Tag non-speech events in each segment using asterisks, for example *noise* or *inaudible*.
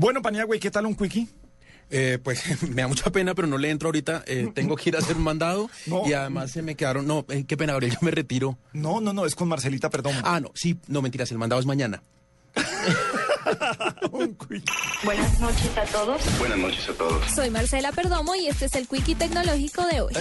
Bueno, Paniagua, ¿y qué tal un quickie? Eh, pues *laughs* me da mucha pena, pero no le entro ahorita. Eh, tengo que ir a hacer un mandado *laughs* No. y además se me quedaron. No, eh, qué pena, Gabriel, yo me retiro. No, no, no, es con Marcelita, perdón. Ah, no, sí, no mentiras, el mandado es mañana. Un. Buenas noches a todos. Buenas noches a todos. Soy Marcela Perdomo y este es el Quickie Tecnológico de hoy.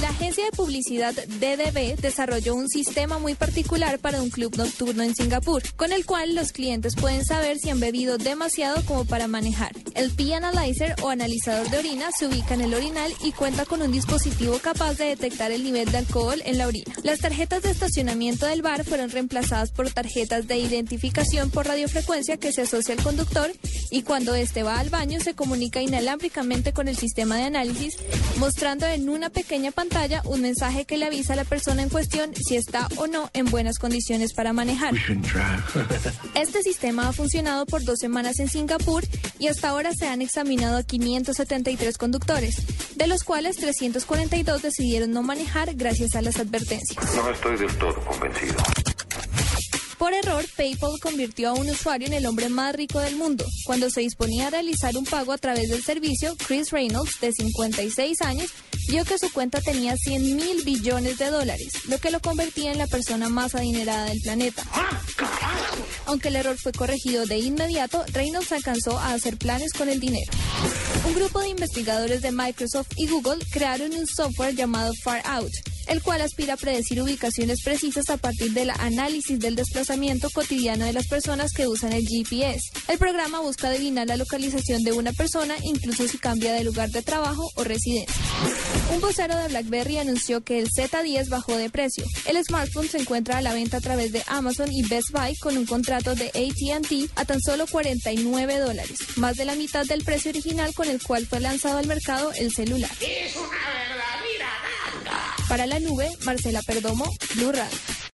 La agencia de publicidad DDB desarrolló un sistema muy particular para un club nocturno en Singapur, con el cual los clientes pueden saber si han bebido demasiado como para manejar. El Pee Analyzer o analizador de orina se ubica en el orinal y cuenta con un dispositivo capaz de detectar el nivel de alcohol en la orina. Las tarjetas de estacionamiento del bar fueron reemplazadas por tarjetas de identificación por radiofrecuencia que se asocia al conductor y cuando éste va al baño se comunica inalámbricamente con el sistema de análisis, mostrando en una pequeña pantalla un mensaje que le avisa a la persona en cuestión si está o no en buenas condiciones para manejar. *laughs* Este sistema ha funcionado por dos semanas en Singapur y hasta ahora se han examinado a 573 conductores, de los cuales 342 decidieron no manejar gracias a las advertencias. No estoy del todo convencido. Por error, PayPal convirtió a un usuario en el hombre más rico del mundo. Cuando se disponía a realizar un pago a través del servicio, Chris Reynolds, de 56 años, vio que su cuenta tenía 100 mil billones de dólares, lo que lo convertía en la persona más adinerada del planeta. Aunque el error fue corregido de inmediato, Reynolds alcanzó a hacer planes con el dinero. Un grupo de investigadores de Microsoft y Google crearon un software llamado Far Out, el cual aspira a predecir ubicaciones precisas a partir del análisis del desplazamiento cotidiano de las personas que usan el GPS. El programa busca adivinar la localización de una persona incluso si cambia de lugar de trabajo o residencia. Un vocero de BlackBerry anunció que el Z10 bajó de precio. El smartphone se encuentra a la venta a través de Amazon y Best Buy con un contrato de ATT a tan solo 49 dólares, más de la mitad del precio original con el cual fue lanzado al mercado el celular. Para la nube, Marcela Perdomo, Blue Radio.